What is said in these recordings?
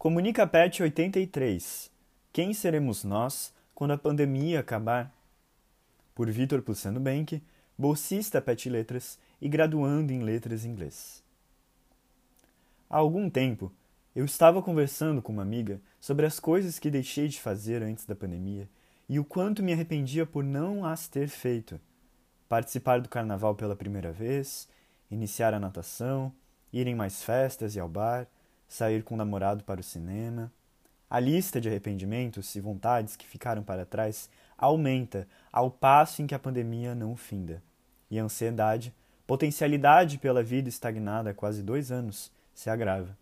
Comunica Pet 83. Quem seremos nós quando a pandemia acabar? Por Vitor Pluciano Bank, bolsista Pet Letras e graduando em Letras Inglês. Há algum tempo, eu estava conversando com uma amiga sobre as coisas que deixei de fazer antes da pandemia e o quanto me arrependia por não as ter feito. Participar do carnaval pela primeira vez, iniciar a natação, ir em mais festas e ao bar, sair com o namorado para o cinema. A lista de arrependimentos e vontades que ficaram para trás aumenta ao passo em que a pandemia não finda. E a ansiedade, potencialidade pela vida estagnada há quase dois anos, se agrava.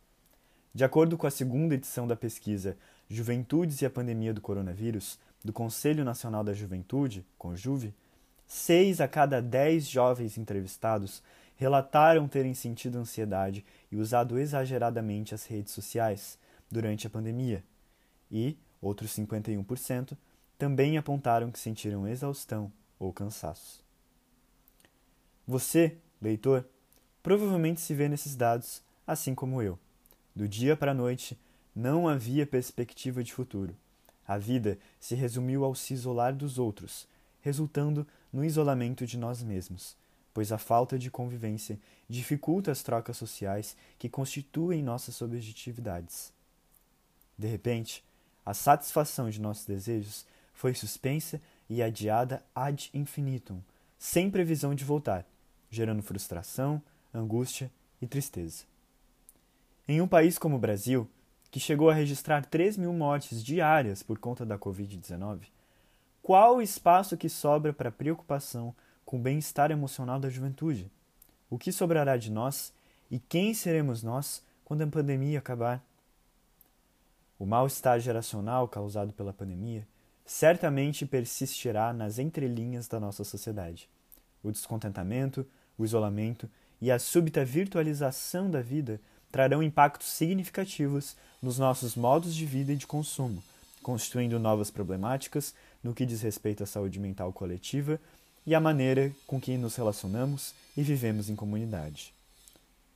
De acordo com a segunda edição da pesquisa Juventudes e a Pandemia do Coronavírus, do Conselho Nacional da Juventude, CONJUVE, seis a cada dez jovens entrevistados relataram terem sentido ansiedade e usado exageradamente as redes sociais durante a pandemia, e outros 51% também apontaram que sentiram exaustão ou cansaço. Você, leitor, provavelmente se vê nesses dados, assim como eu. Do dia para a noite, não havia perspectiva de futuro. A vida se resumiu ao se isolar dos outros, resultando no isolamento de nós mesmos pois a falta de convivência dificulta as trocas sociais que constituem nossas subjetividades. De repente, a satisfação de nossos desejos foi suspensa e adiada ad infinitum, sem previsão de voltar, gerando frustração, angústia e tristeza. Em um país como o Brasil, que chegou a registrar 3 mil mortes diárias por conta da Covid-19, qual o espaço que sobra para preocupação com o bem-estar emocional da juventude. O que sobrará de nós e quem seremos nós quando a pandemia acabar? O mal-estar geracional causado pela pandemia certamente persistirá nas entrelinhas da nossa sociedade. O descontentamento, o isolamento e a súbita virtualização da vida trarão impactos significativos nos nossos modos de vida e de consumo, constituindo novas problemáticas no que diz respeito à saúde mental coletiva e a maneira com que nos relacionamos e vivemos em comunidade.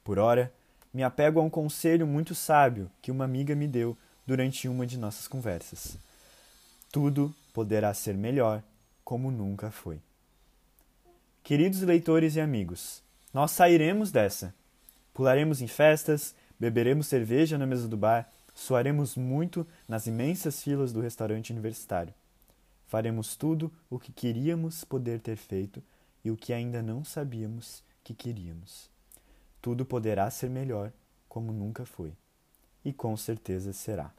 Por ora, me apego a um conselho muito sábio que uma amiga me deu durante uma de nossas conversas. Tudo poderá ser melhor como nunca foi. Queridos leitores e amigos, nós sairemos dessa. Pularemos em festas, beberemos cerveja na mesa do bar, suaremos muito nas imensas filas do restaurante universitário. Faremos tudo o que queríamos poder ter feito e o que ainda não sabíamos que queríamos. Tudo poderá ser melhor como nunca foi. E com certeza será.